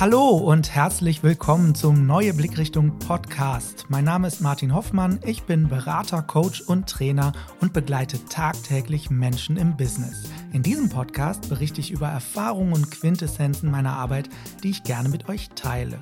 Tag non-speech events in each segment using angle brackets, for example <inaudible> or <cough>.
Hallo und herzlich willkommen zum Neue Blickrichtung Podcast. Mein Name ist Martin Hoffmann, ich bin Berater, Coach und Trainer und begleite tagtäglich Menschen im Business. In diesem Podcast berichte ich über Erfahrungen und Quintessenzen meiner Arbeit, die ich gerne mit euch teile.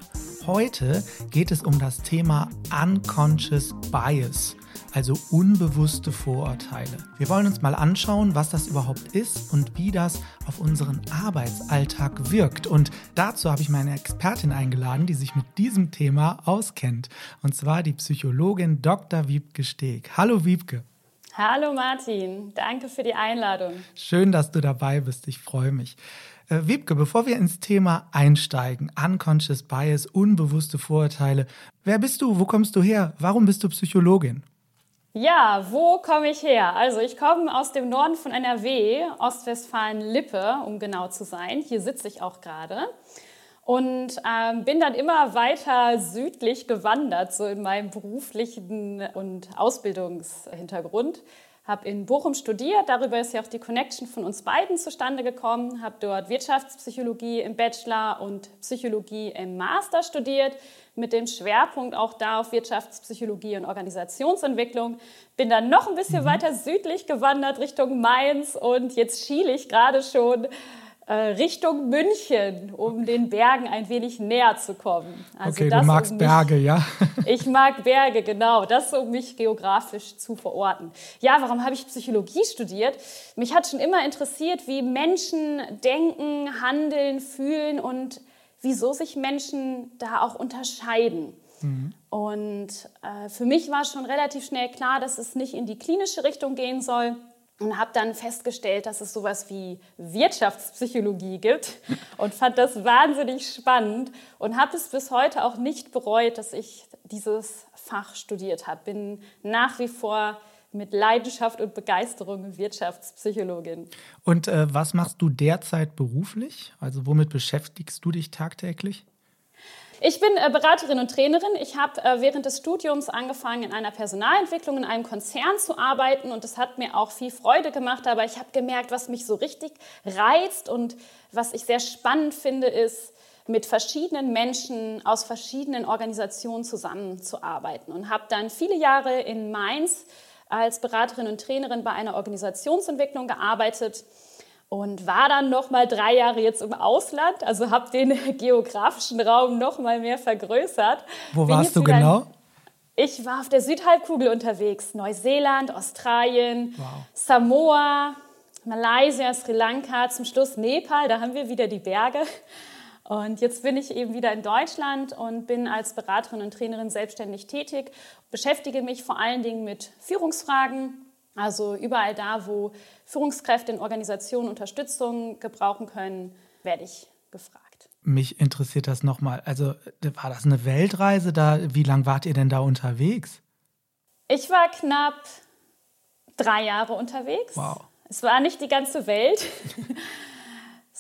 Heute geht es um das Thema Unconscious Bias also unbewusste Vorurteile. Wir wollen uns mal anschauen, was das überhaupt ist und wie das auf unseren Arbeitsalltag wirkt. Und dazu habe ich meine Expertin eingeladen, die sich mit diesem Thema auskennt. Und zwar die Psychologin Dr. Wiebke Steg. Hallo Wiebke. Hallo Martin, danke für die Einladung. Schön, dass du dabei bist. Ich freue mich. Äh, Wiebke, bevor wir ins Thema einsteigen, Unconscious Bias, unbewusste Vorurteile, wer bist du? Wo kommst du her? Warum bist du Psychologin? Ja, wo komme ich her? Also ich komme aus dem Norden von NRW, Ostwestfalen-Lippe, um genau zu sein. Hier sitze ich auch gerade. Und ähm, bin dann immer weiter südlich gewandert, so in meinem beruflichen und Ausbildungshintergrund. Habe in Bochum studiert, darüber ist ja auch die Connection von uns beiden zustande gekommen. Habe dort Wirtschaftspsychologie im Bachelor und Psychologie im Master studiert mit dem Schwerpunkt auch da auf Wirtschaftspsychologie und Organisationsentwicklung. Bin dann noch ein bisschen mhm. weiter südlich gewandert Richtung Mainz und jetzt schiele ich gerade schon Richtung München, um den Bergen ein wenig näher zu kommen. Also okay, du magst um mich, Berge, ja? <laughs> ich mag Berge, genau. Das, um mich geografisch zu verorten. Ja, warum habe ich Psychologie studiert? Mich hat schon immer interessiert, wie Menschen denken, handeln, fühlen und wieso sich Menschen da auch unterscheiden. Mhm. Und äh, für mich war schon relativ schnell klar, dass es nicht in die klinische Richtung gehen soll. Und habe dann festgestellt, dass es sowas wie Wirtschaftspsychologie gibt und fand das wahnsinnig spannend und habe es bis heute auch nicht bereut, dass ich dieses Fach studiert habe. Bin nach wie vor mit Leidenschaft und Begeisterung Wirtschaftspsychologin. Und äh, was machst du derzeit beruflich? Also womit beschäftigst du dich tagtäglich? Ich bin äh, Beraterin und Trainerin. Ich habe äh, während des Studiums angefangen, in einer Personalentwicklung in einem Konzern zu arbeiten und das hat mir auch viel Freude gemacht. Aber ich habe gemerkt, was mich so richtig reizt und was ich sehr spannend finde, ist, mit verschiedenen Menschen aus verschiedenen Organisationen zusammenzuarbeiten und habe dann viele Jahre in Mainz als Beraterin und Trainerin bei einer Organisationsentwicklung gearbeitet und war dann noch mal drei Jahre jetzt im Ausland, also habe den <laughs> geografischen Raum noch mal mehr vergrößert. Wo Bin warst du genau? Ich war auf der Südhalbkugel unterwegs, Neuseeland, Australien, wow. Samoa, Malaysia, Sri Lanka, zum Schluss Nepal, da haben wir wieder die Berge. Und jetzt bin ich eben wieder in Deutschland und bin als Beraterin und Trainerin selbstständig tätig, beschäftige mich vor allen Dingen mit Führungsfragen, also überall da, wo Führungskräfte in Organisationen Unterstützung gebrauchen können, werde ich gefragt. Mich interessiert das nochmal. Also war das eine Weltreise da? Wie lange wart ihr denn da unterwegs? Ich war knapp drei Jahre unterwegs. Wow. Es war nicht die ganze Welt.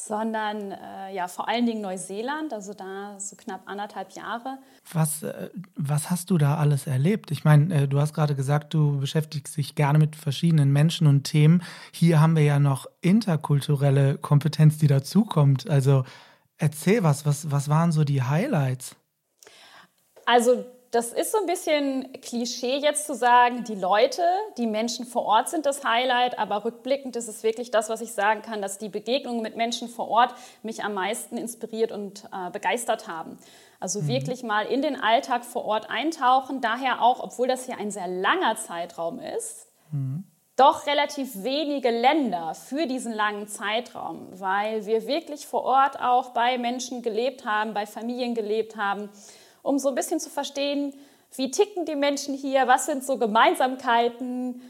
Sondern äh, ja vor allen Dingen Neuseeland, also da so knapp anderthalb Jahre. Was, äh, was hast du da alles erlebt? Ich meine, äh, du hast gerade gesagt, du beschäftigst dich gerne mit verschiedenen Menschen und Themen. Hier haben wir ja noch interkulturelle Kompetenz, die dazukommt. Also erzähl was, was, was waren so die Highlights? Also das ist so ein bisschen Klischee jetzt zu sagen, die Leute, die Menschen vor Ort sind das Highlight, aber rückblickend ist es wirklich das, was ich sagen kann, dass die Begegnungen mit Menschen vor Ort mich am meisten inspiriert und äh, begeistert haben. Also mhm. wirklich mal in den Alltag vor Ort eintauchen, daher auch, obwohl das hier ein sehr langer Zeitraum ist, mhm. doch relativ wenige Länder für diesen langen Zeitraum, weil wir wirklich vor Ort auch bei Menschen gelebt haben, bei Familien gelebt haben um so ein bisschen zu verstehen, wie ticken die Menschen hier, was sind so Gemeinsamkeiten,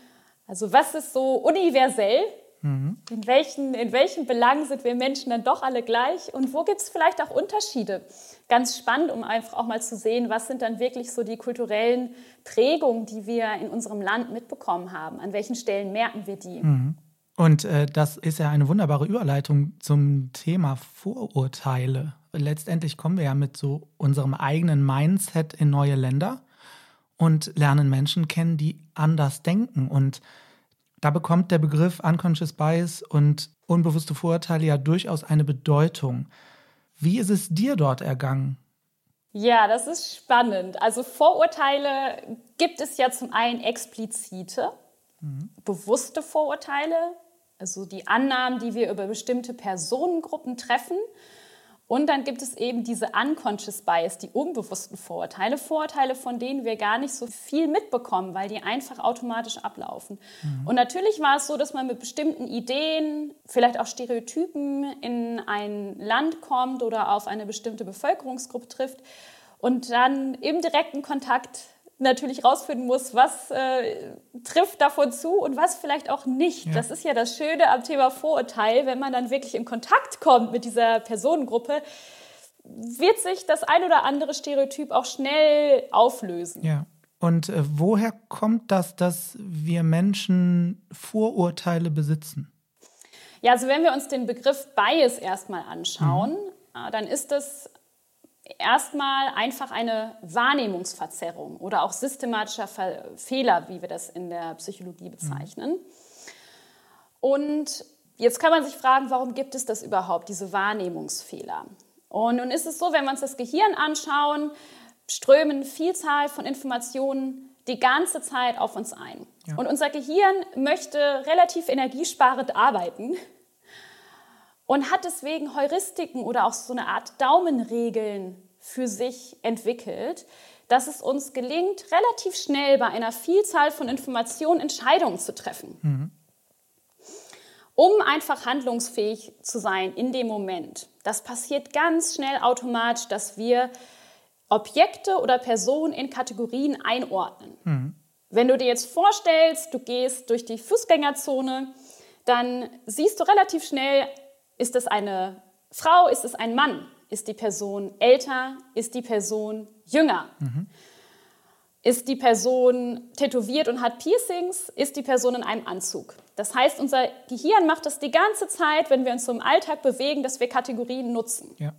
also was ist so universell, mhm. in, welchen, in welchen Belangen sind wir Menschen dann doch alle gleich und wo gibt es vielleicht auch Unterschiede. Ganz spannend, um einfach auch mal zu sehen, was sind dann wirklich so die kulturellen Prägungen, die wir in unserem Land mitbekommen haben, an welchen Stellen merken wir die. Mhm. Und äh, das ist ja eine wunderbare Überleitung zum Thema Vorurteile letztendlich kommen wir ja mit so unserem eigenen Mindset in neue Länder und lernen Menschen kennen, die anders denken. Und da bekommt der Begriff Unconscious Bias und unbewusste Vorurteile ja durchaus eine Bedeutung. Wie ist es dir dort ergangen? Ja, das ist spannend. Also Vorurteile gibt es ja zum einen explizite, mhm. bewusste Vorurteile, also die Annahmen, die wir über bestimmte Personengruppen treffen. Und dann gibt es eben diese unconscious bias, die unbewussten Vorurteile, Vorurteile, von denen wir gar nicht so viel mitbekommen, weil die einfach automatisch ablaufen. Mhm. Und natürlich war es so, dass man mit bestimmten Ideen, vielleicht auch Stereotypen in ein Land kommt oder auf eine bestimmte Bevölkerungsgruppe trifft und dann im direkten Kontakt natürlich rausfinden muss, was äh, trifft davon zu und was vielleicht auch nicht. Ja. Das ist ja das Schöne am Thema Vorurteil, wenn man dann wirklich in Kontakt kommt mit dieser Personengruppe, wird sich das ein oder andere Stereotyp auch schnell auflösen. Ja. Und äh, woher kommt das, dass wir Menschen Vorurteile besitzen? Ja, also wenn wir uns den Begriff Bias erstmal anschauen, mhm. äh, dann ist das erstmal einfach eine Wahrnehmungsverzerrung oder auch systematischer Fehler, wie wir das in der Psychologie bezeichnen. Mhm. Und jetzt kann man sich fragen, warum gibt es das überhaupt, diese Wahrnehmungsfehler? Und nun ist es so, wenn wir uns das Gehirn anschauen, strömen Vielzahl von Informationen die ganze Zeit auf uns ein. Ja. Und unser Gehirn möchte relativ energiesparend arbeiten und hat deswegen Heuristiken oder auch so eine Art Daumenregeln für sich entwickelt, dass es uns gelingt, relativ schnell bei einer Vielzahl von Informationen Entscheidungen zu treffen. Mhm. Um einfach handlungsfähig zu sein in dem Moment. Das passiert ganz schnell automatisch, dass wir Objekte oder Personen in Kategorien einordnen. Mhm. Wenn du dir jetzt vorstellst, du gehst durch die Fußgängerzone, dann siehst du relativ schnell ist es eine Frau? Ist es ein Mann? Ist die Person älter? Ist die Person jünger? Mhm. Ist die Person tätowiert und hat Piercings? Ist die Person in einem Anzug? Das heißt, unser Gehirn macht das die ganze Zeit, wenn wir uns so im Alltag bewegen, dass wir Kategorien nutzen. Ja.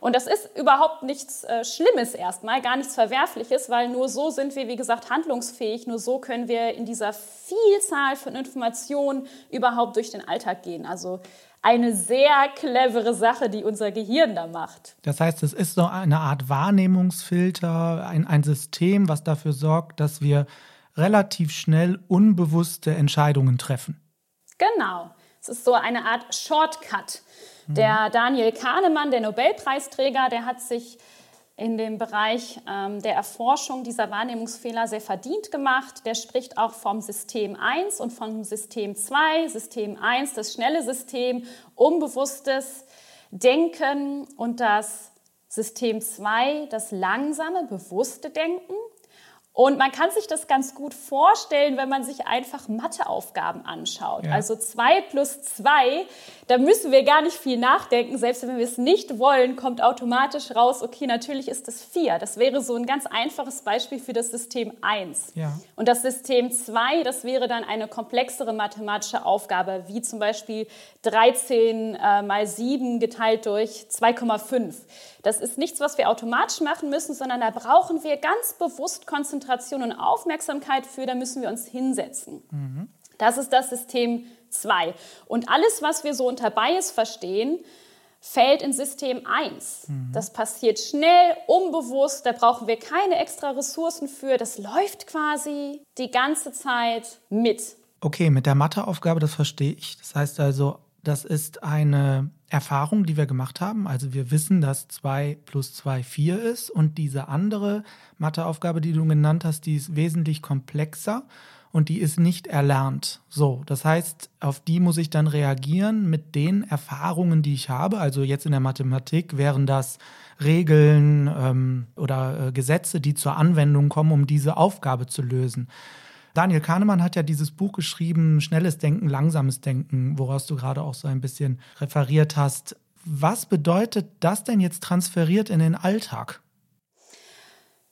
Und das ist überhaupt nichts äh, Schlimmes erstmal, gar nichts Verwerfliches, weil nur so sind wir, wie gesagt, handlungsfähig. Nur so können wir in dieser Vielzahl von Informationen überhaupt durch den Alltag gehen. Also eine sehr clevere Sache, die unser Gehirn da macht. Das heißt, es ist so eine Art Wahrnehmungsfilter, ein, ein System, was dafür sorgt, dass wir relativ schnell unbewusste Entscheidungen treffen. Genau. Es ist so eine Art Shortcut. Der Daniel Kahnemann, der Nobelpreisträger, der hat sich in dem Bereich ähm, der Erforschung dieser Wahrnehmungsfehler sehr verdient gemacht. Der spricht auch vom System 1 und vom System 2. System 1, das schnelle System, unbewusstes Denken und das System 2, das langsame, bewusste Denken. Und man kann sich das ganz gut vorstellen, wenn man sich einfach Matheaufgaben anschaut. Ja. Also 2 plus 2, da müssen wir gar nicht viel nachdenken. Selbst wenn wir es nicht wollen, kommt automatisch raus, okay, natürlich ist es 4. Das wäre so ein ganz einfaches Beispiel für das System 1. Ja. Und das System 2, das wäre dann eine komplexere mathematische Aufgabe, wie zum Beispiel 13 äh, mal 7 geteilt durch 2,5. Das ist nichts, was wir automatisch machen müssen, sondern da brauchen wir ganz bewusst Konzentration und Aufmerksamkeit für, da müssen wir uns hinsetzen. Mhm. Das ist das System 2. Und alles, was wir so unter Bias verstehen, fällt in System 1. Mhm. Das passiert schnell, unbewusst, da brauchen wir keine extra Ressourcen für. Das läuft quasi die ganze Zeit mit. Okay, mit der Matheaufgabe, das verstehe ich. Das heißt also, das ist eine Erfahrung, die wir gemacht haben. Also wir wissen, dass 2 plus 2 4 ist und diese andere Matheaufgabe, die du genannt hast, die ist wesentlich komplexer und die ist nicht erlernt. So, das heißt, auf die muss ich dann reagieren mit den Erfahrungen, die ich habe. Also jetzt in der Mathematik wären das Regeln ähm, oder äh, Gesetze, die zur Anwendung kommen, um diese Aufgabe zu lösen. Daniel Kahnemann hat ja dieses Buch geschrieben, Schnelles Denken, Langsames Denken, woraus du gerade auch so ein bisschen referiert hast. Was bedeutet das denn jetzt transferiert in den Alltag?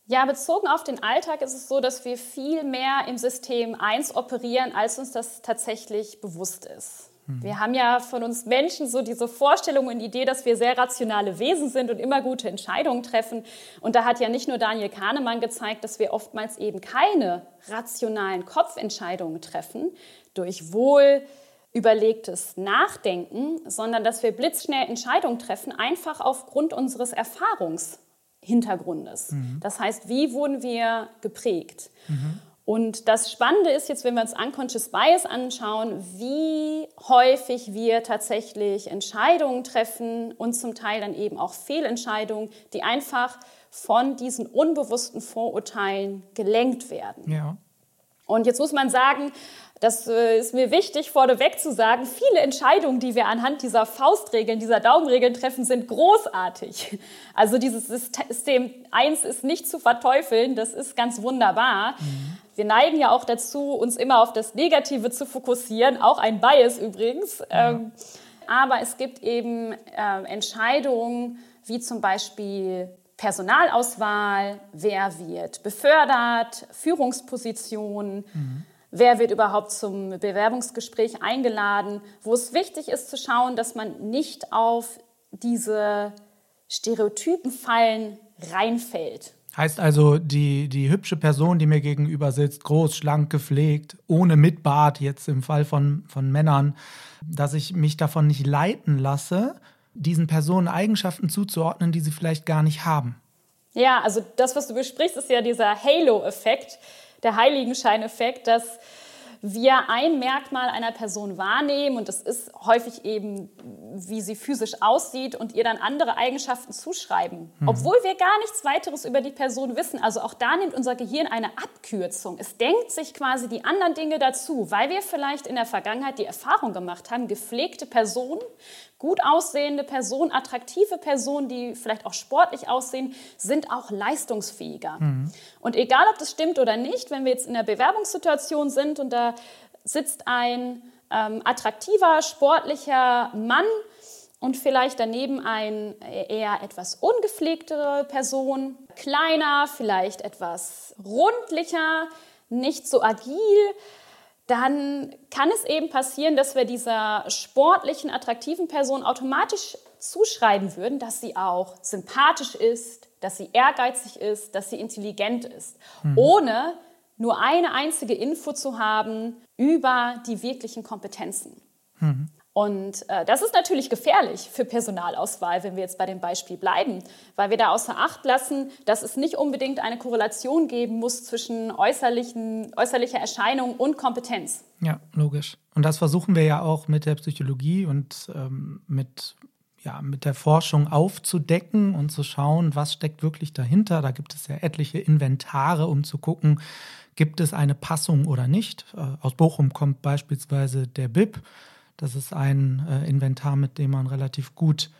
Ja, bezogen auf den Alltag ist es so, dass wir viel mehr im System 1 operieren, als uns das tatsächlich bewusst ist. Mhm. Wir haben ja von uns Menschen so diese Vorstellung und Idee, dass wir sehr rationale Wesen sind und immer gute Entscheidungen treffen. Und da hat ja nicht nur Daniel Kahnemann gezeigt, dass wir oftmals eben keine rationalen Kopfentscheidungen treffen durch wohl überlegtes Nachdenken, sondern dass wir blitzschnell Entscheidungen treffen, einfach aufgrund unseres Erfahrungshintergrundes. Mhm. Das heißt, wie wurden wir geprägt? Mhm. Und das Spannende ist jetzt, wenn wir uns Unconscious Bias anschauen, wie häufig wir tatsächlich Entscheidungen treffen und zum Teil dann eben auch Fehlentscheidungen, die einfach von diesen unbewussten Vorurteilen gelenkt werden. Ja. Und jetzt muss man sagen, das äh, ist mir wichtig, vorneweg zu sagen, viele Entscheidungen, die wir anhand dieser Faustregeln, dieser Daumenregeln treffen, sind großartig. Also dieses System 1 ist nicht zu verteufeln, das ist ganz wunderbar. Mhm. Wir neigen ja auch dazu, uns immer auf das Negative zu fokussieren, auch ein Bias übrigens. Ähm, aber es gibt eben äh, Entscheidungen, wie zum Beispiel Personalauswahl, wer wird befördert, Führungspositionen. Mhm wer wird überhaupt zum Bewerbungsgespräch eingeladen, wo es wichtig ist zu schauen, dass man nicht auf diese Stereotypenfallen reinfällt. Heißt also, die, die hübsche Person, die mir gegenüber sitzt, groß, schlank, gepflegt, ohne Mitbart, jetzt im Fall von, von Männern, dass ich mich davon nicht leiten lasse, diesen Personen Eigenschaften zuzuordnen, die sie vielleicht gar nicht haben. Ja, also das, was du besprichst, ist ja dieser Halo-Effekt der Heiligenscheineffekt, dass wir ein Merkmal einer Person wahrnehmen und das ist häufig eben, wie sie physisch aussieht und ihr dann andere Eigenschaften zuschreiben, mhm. obwohl wir gar nichts weiteres über die Person wissen. Also auch da nimmt unser Gehirn eine Abkürzung. Es denkt sich quasi die anderen Dinge dazu, weil wir vielleicht in der Vergangenheit die Erfahrung gemacht haben, gepflegte Personen gut aussehende Personen, attraktive Personen, die vielleicht auch sportlich aussehen, sind auch leistungsfähiger. Mhm. Und egal, ob das stimmt oder nicht, wenn wir jetzt in der Bewerbungssituation sind und da sitzt ein ähm, attraktiver, sportlicher Mann und vielleicht daneben eine eher etwas ungepflegtere Person, kleiner, vielleicht etwas rundlicher, nicht so agil, dann kann es eben passieren, dass wir dieser sportlichen, attraktiven Person automatisch zuschreiben würden, dass sie auch sympathisch ist, dass sie ehrgeizig ist, dass sie intelligent ist, mhm. ohne nur eine einzige Info zu haben über die wirklichen Kompetenzen. Mhm. Und äh, das ist natürlich gefährlich für Personalauswahl, wenn wir jetzt bei dem Beispiel bleiben, weil wir da außer Acht lassen, dass es nicht unbedingt eine Korrelation geben muss zwischen äußerlichen, äußerlicher Erscheinung und Kompetenz. Ja, logisch. Und das versuchen wir ja auch mit der Psychologie und ähm, mit, ja, mit der Forschung aufzudecken und zu schauen, was steckt wirklich dahinter. Da gibt es ja etliche Inventare, um zu gucken, gibt es eine Passung oder nicht. Äh, aus Bochum kommt beispielsweise der BIP das ist ein äh, Inventar, mit dem man relativ gut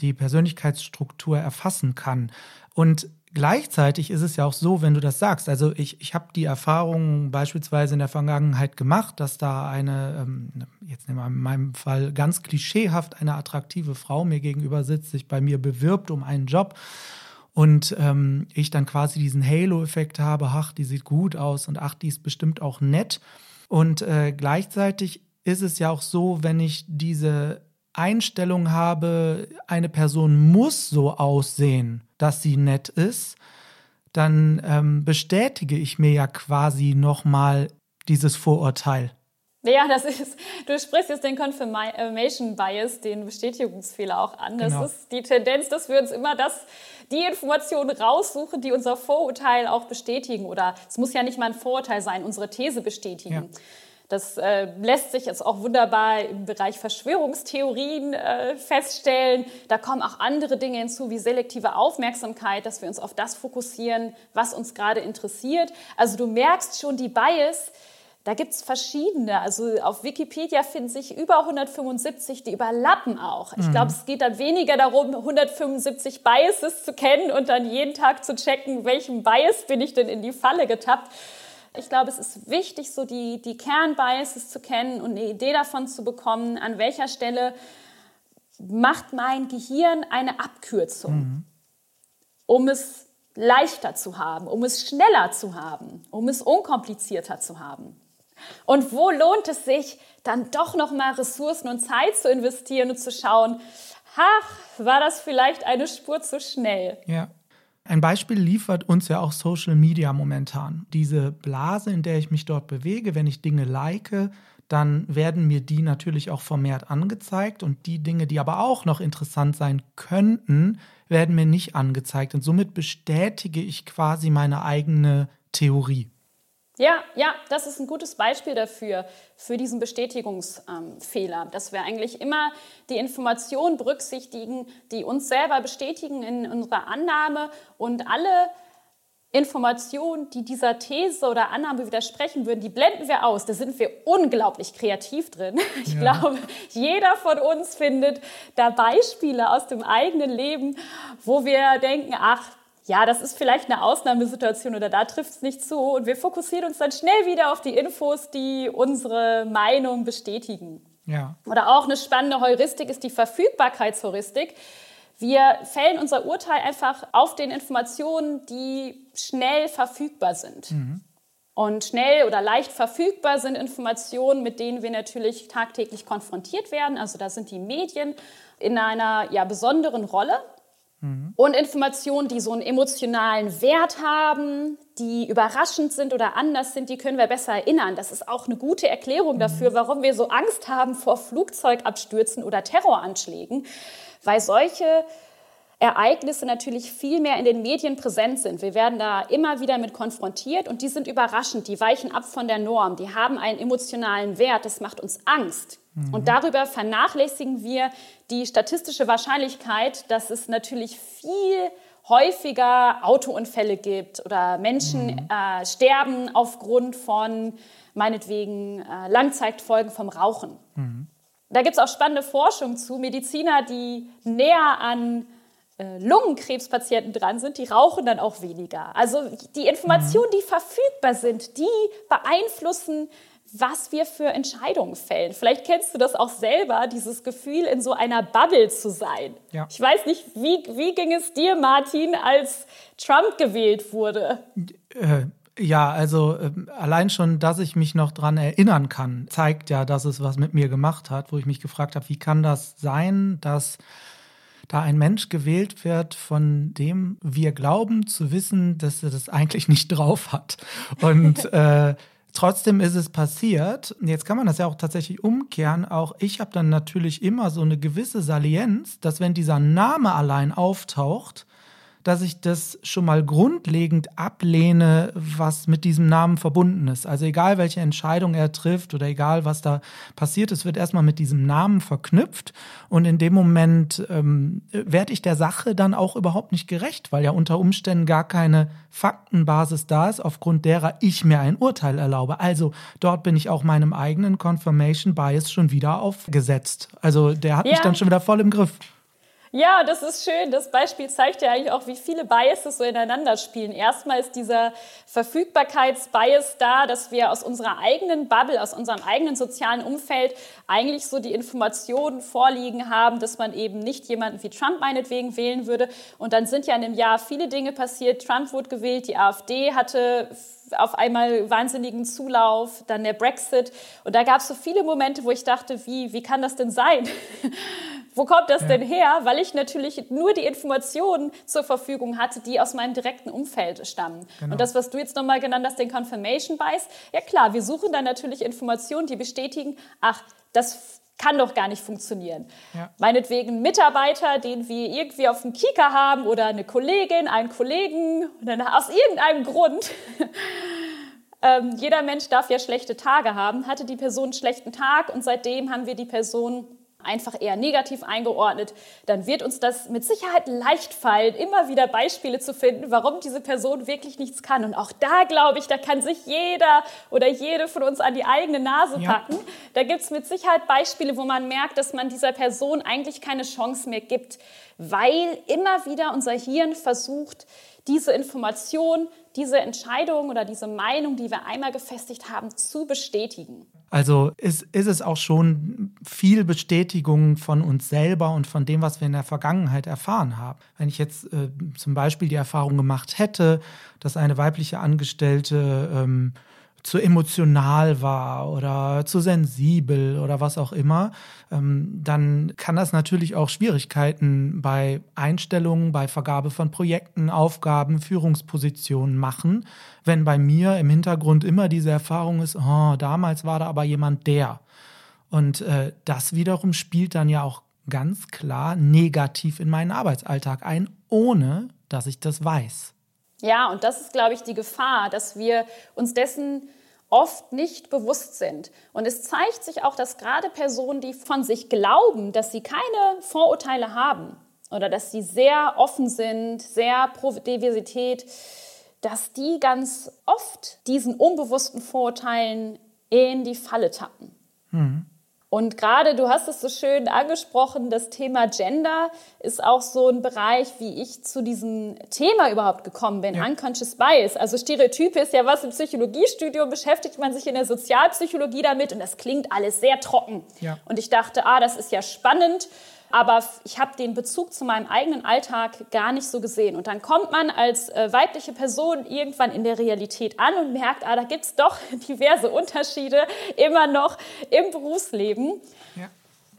die Persönlichkeitsstruktur erfassen kann. Und gleichzeitig ist es ja auch so, wenn du das sagst, also ich, ich habe die Erfahrung beispielsweise in der Vergangenheit gemacht, dass da eine, ähm, jetzt nehmen wir in meinem Fall ganz klischeehaft eine attraktive Frau mir gegenüber sitzt, sich bei mir bewirbt um einen Job und ähm, ich dann quasi diesen Halo-Effekt habe, ach, die sieht gut aus und ach, die ist bestimmt auch nett. Und äh, gleichzeitig ist es ja auch so, wenn ich diese Einstellung habe, eine Person muss so aussehen, dass sie nett ist, dann ähm, bestätige ich mir ja quasi nochmal dieses Vorurteil. Ja, das ist, du sprichst jetzt den Confirmation Bias, den Bestätigungsfehler auch an. Das genau. ist die Tendenz, dass wir uns immer das, die Informationen raussuchen, die unser Vorurteil auch bestätigen. Oder es muss ja nicht mal ein Vorurteil sein, unsere These bestätigen. Ja. Das äh, lässt sich jetzt auch wunderbar im Bereich Verschwörungstheorien äh, feststellen. Da kommen auch andere Dinge hinzu, wie selektive Aufmerksamkeit, dass wir uns auf das fokussieren, was uns gerade interessiert. Also du merkst schon die Bias, da gibt es verschiedene. Also auf Wikipedia finden sich über 175, die überlappen auch. Ich glaube, mhm. es geht dann weniger darum, 175 Biases zu kennen und dann jeden Tag zu checken, welchem Bias bin ich denn in die Falle getappt, ich glaube, es ist wichtig, so die, die Kernbiases zu kennen und eine Idee davon zu bekommen, an welcher Stelle macht mein Gehirn eine Abkürzung, mhm. um es leichter zu haben, um es schneller zu haben, um es unkomplizierter zu haben. Und wo lohnt es sich, dann doch noch mal Ressourcen und Zeit zu investieren und zu schauen, ach, war das vielleicht eine Spur zu schnell? Ja. Ein Beispiel liefert uns ja auch Social Media momentan. Diese Blase, in der ich mich dort bewege, wenn ich Dinge like, dann werden mir die natürlich auch vermehrt angezeigt und die Dinge, die aber auch noch interessant sein könnten, werden mir nicht angezeigt. Und somit bestätige ich quasi meine eigene Theorie. Ja, ja, das ist ein gutes Beispiel dafür, für diesen Bestätigungsfehler, ähm, dass wir eigentlich immer die Informationen berücksichtigen, die uns selber bestätigen in unserer Annahme und alle Informationen, die dieser These oder Annahme widersprechen würden, die blenden wir aus. Da sind wir unglaublich kreativ drin. <laughs> Ich ja. glaube, jeder von uns findet da Beispiele aus dem eigenen Leben, wo wir denken, ach, ja, das ist vielleicht eine Ausnahmesituation oder da trifft es nicht zu. Und wir fokussieren uns dann schnell wieder auf die Infos, die unsere Meinung bestätigen. Ja. Oder auch eine spannende Heuristik ist die Verfügbarkeitsheuristik. Wir fällen unser Urteil einfach auf den Informationen, die schnell verfügbar sind. Mhm. Und schnell oder leicht verfügbar sind Informationen, mit denen wir natürlich tagtäglich konfrontiert werden. Also da sind die Medien in einer ja, besonderen Rolle. Mhm. Und Informationen, die so einen emotionalen Wert haben, die überraschend sind oder anders sind, die können wir besser erinnern. Das ist auch eine gute Erklärung dafür, mhm. warum wir so Angst haben vor Flugzeugabstürzen oder Terroranschlägen, weil solche Ereignisse natürlich viel mehr in den Medien präsent sind. Wir werden da immer wieder mit konfrontiert und die sind überraschend, die weichen ab von der Norm, die haben einen emotionalen Wert, das macht uns Angst. Mhm. Und darüber vernachlässigen wir die statistische Wahrscheinlichkeit, dass es natürlich viel häufiger Autounfälle gibt oder Menschen mhm. äh, sterben aufgrund von meinetwegen äh, Langzeitfolgen vom Rauchen. Mhm. Da gibt es auch spannende Forschung zu. Mediziner, die näher an äh, Lungenkrebspatienten dran sind, die rauchen dann auch weniger. Also die Informationen, die verfügbar sind, die beeinflussen, was wir für Entscheidungen fällen. Vielleicht kennst du das auch selber, dieses Gefühl, in so einer Bubble zu sein. Ja. Ich weiß nicht, wie, wie ging es dir, Martin, als Trump gewählt wurde? Äh, ja, also äh, allein schon, dass ich mich noch dran erinnern kann, zeigt ja, dass es was mit mir gemacht hat, wo ich mich gefragt habe, wie kann das sein, dass da ein Mensch gewählt wird, von dem wir glauben zu wissen, dass er das eigentlich nicht drauf hat. Und <laughs> äh, trotzdem ist es passiert. Jetzt kann man das ja auch tatsächlich umkehren. Auch ich habe dann natürlich immer so eine gewisse Salienz, dass wenn dieser Name allein auftaucht, dass ich das schon mal grundlegend ablehne, was mit diesem Namen verbunden ist. Also egal, welche Entscheidung er trifft oder egal, was da passiert, es wird erstmal mit diesem Namen verknüpft und in dem Moment ähm, werde ich der Sache dann auch überhaupt nicht gerecht, weil ja unter Umständen gar keine Faktenbasis da ist, aufgrund derer ich mir ein Urteil erlaube. Also dort bin ich auch meinem eigenen Confirmation Bias schon wieder aufgesetzt. Also der hat ja. mich dann schon wieder voll im Griff. Ja, das ist schön. Das Beispiel zeigt ja eigentlich auch, wie viele Biases so ineinander spielen. Erstmal ist dieser Verfügbarkeitsbias da, dass wir aus unserer eigenen Bubble, aus unserem eigenen sozialen Umfeld eigentlich so die Informationen vorliegen haben, dass man eben nicht jemanden wie Trump meinetwegen wählen würde. Und dann sind ja in dem Jahr viele Dinge passiert. Trump wurde gewählt, die AfD hatte auf einmal wahnsinnigen Zulauf, dann der Brexit. Und da gab es so viele Momente, wo ich dachte, wie, wie kann das denn sein? Wo kommt das ja. denn her? Weil ich natürlich nur die Informationen zur Verfügung hatte, die aus meinem direkten Umfeld stammen. Genau. Und das, was du jetzt nochmal genannt hast, den Confirmation Bias, ja klar, wir suchen dann natürlich Informationen, die bestätigen, ach, das kann doch gar nicht funktionieren. Ja. Meinetwegen ein Mitarbeiter, den wir irgendwie auf dem Kieker haben oder eine Kollegin, einen Kollegen, aus irgendeinem Grund. <laughs> ähm, jeder Mensch darf ja schlechte Tage haben. Hatte die Person einen schlechten Tag und seitdem haben wir die Person einfach eher negativ eingeordnet, dann wird uns das mit Sicherheit leicht fallen, immer wieder Beispiele zu finden, warum diese Person wirklich nichts kann. Und auch da glaube ich, da kann sich jeder oder jede von uns an die eigene Nase packen. Ja. Da gibt es mit Sicherheit Beispiele, wo man merkt, dass man dieser Person eigentlich keine Chance mehr gibt, weil immer wieder unser Hirn versucht, diese Information, diese Entscheidung oder diese Meinung, die wir einmal gefestigt haben, zu bestätigen. Also ist, ist es auch schon viel Bestätigung von uns selber und von dem, was wir in der Vergangenheit erfahren haben. Wenn ich jetzt äh, zum Beispiel die Erfahrung gemacht hätte, dass eine weibliche Angestellte ähm, zu emotional war oder zu sensibel oder was auch immer, ähm, dann kann das natürlich auch Schwierigkeiten bei Einstellungen, bei Vergabe von Projekten, Aufgaben, Führungspositionen machen, wenn bei mir im Hintergrund immer diese Erfahrung ist, oh, damals war da aber jemand der. Und äh, das wiederum spielt dann ja auch ganz klar negativ in meinen Arbeitsalltag ein, ohne dass ich das weiß. Ja, und das ist, glaube ich, die Gefahr, dass wir uns dessen oft nicht bewusst sind. Und es zeigt sich auch, dass gerade Personen, die von sich glauben, dass sie keine Vorurteile haben oder dass sie sehr offen sind, sehr pro Diversität, dass die ganz oft diesen unbewussten Vorurteilen in die Falle tappen. Mhm. Und gerade, du hast es so schön angesprochen, das Thema Gender ist auch so ein Bereich, wie ich zu diesem Thema überhaupt gekommen bin. Ja. Unconscious Bias. Also Stereotype ist ja was im Psychologiestudium, beschäftigt man sich in der Sozialpsychologie damit und das klingt alles sehr trocken. Ja. Und ich dachte, ah, das ist ja spannend aber ich habe den Bezug zu meinem eigenen Alltag gar nicht so gesehen. Und dann kommt man als äh, weibliche Person irgendwann in der Realität an und merkt, ah, da gibt es doch <laughs> diverse Unterschiede immer noch im Berufsleben. Ja.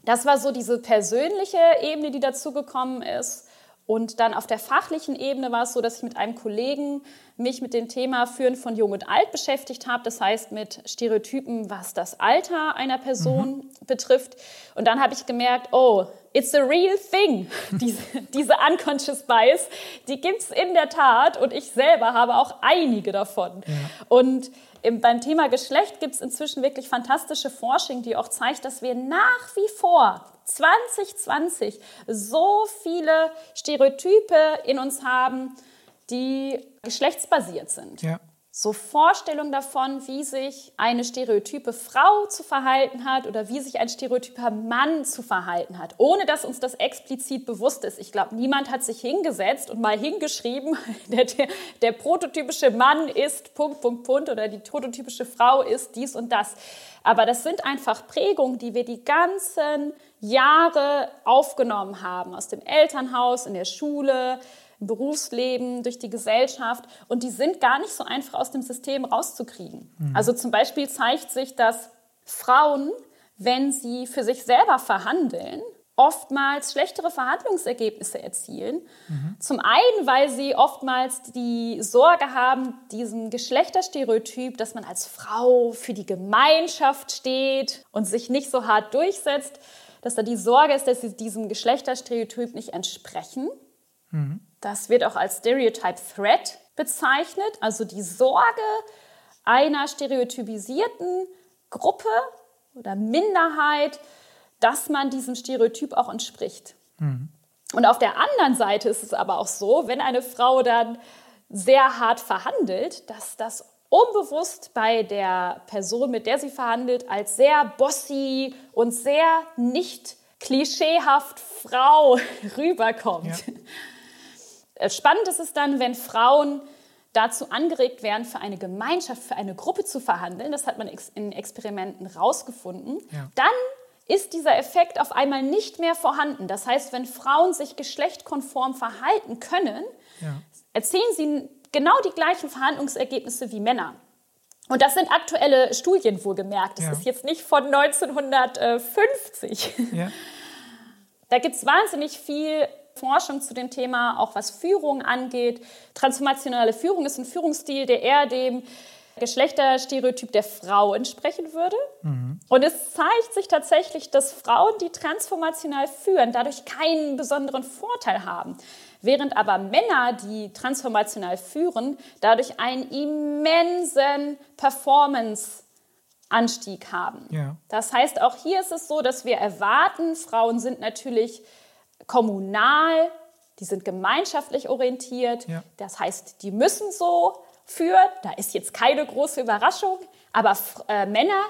Das war so diese persönliche Ebene, die dazugekommen ist. Und dann auf der fachlichen Ebene war es so, dass ich mit einem Kollegen mich mit dem Thema Führen von Jung und Alt beschäftigt habe. Das heißt mit Stereotypen, was das Alter einer Person mhm. betrifft. Und dann habe ich gemerkt, oh, it's a real thing. <laughs> diese, diese unconscious bias, die gibt es in der Tat. Und ich selber habe auch einige davon. Ja. Und im, beim Thema Geschlecht gibt es inzwischen wirklich fantastische Forschung, die auch zeigt, dass wir nach wie vor 2020 so viele Stereotype in uns haben, die geschlechtsbasiert sind. Ja so Vorstellungen davon, wie sich eine stereotype Frau zu verhalten hat oder wie sich ein stereotyper Mann zu verhalten hat, ohne dass uns das explizit bewusst ist. Ich glaube, niemand hat sich hingesetzt und mal hingeschrieben, <laughs> der, der, der prototypische Mann ist Punkt, Punkt, Punkt oder die prototypische Frau ist dies und das. Aber das sind einfach Prägungen, die wir die ganzen Jahre aufgenommen haben, aus dem Elternhaus, in der Schule, Berufsleben, durch die Gesellschaft. Und die sind gar nicht so einfach aus dem System rauszukriegen. Mhm. Also zum Beispiel zeigt sich, dass Frauen, wenn sie für sich selber verhandeln, oftmals schlechtere Verhandlungsergebnisse erzielen. Mhm. Zum einen, weil sie oftmals die Sorge haben, diesen Geschlechterstereotyp, dass man als Frau für die Gemeinschaft steht und sich nicht so hart durchsetzt, dass da die Sorge ist, dass sie diesem Geschlechterstereotyp nicht entsprechen. Mhm. Das wird auch als Stereotype Threat bezeichnet, also die Sorge einer stereotypisierten Gruppe oder Minderheit, dass man diesem Stereotyp auch entspricht. Mhm. Und auf der anderen Seite ist es aber auch so, wenn eine Frau dann sehr hart verhandelt, dass das unbewusst bei der Person, mit der sie verhandelt, als sehr bossy und sehr nicht klischeehaft Frau <laughs> rüberkommt. Ja. Äh, spannend ist es dann, wenn Frauen dazu angeregt werden, für eine Gemeinschaft, für eine Gruppe zu verhandeln. Das hat man in Experimenten rausgefunden. Ja. Dann ist dieser Effekt auf einmal nicht mehr vorhanden. Das heißt, wenn Frauen sich geschlechtkonform verhalten können, ja. erzielen sie genau die gleichen Verhandlungsergebnisse wie Männer. Und das sind aktuelle Studien wohlgemerkt. Das ja. ist jetzt nicht von 1950. Ja. <laughs> Da gibt es wahnsinnig viel Forschung zu dem Thema, auch was Führung angeht. Transformationale Führung ist ein Führungsstil, der eher dem Geschlechterstereotyp der Frau entsprechen würde. Mhm. Und es zeigt sich tatsächlich, dass Frauen, die transformational führen, dadurch keinen besonderen Vorteil haben. Während aber Männer, die transformational führen, dadurch einen immensen Performance Anstieg haben. Ja. Das heißt, auch hier ist es so, dass wir erwarten, Frauen sind natürlich kommunal, die sind gemeinschaftlich orientiert. Ja. Das heißt, die müssen so führen. Da ist jetzt keine große Überraschung. Aber äh, Männer,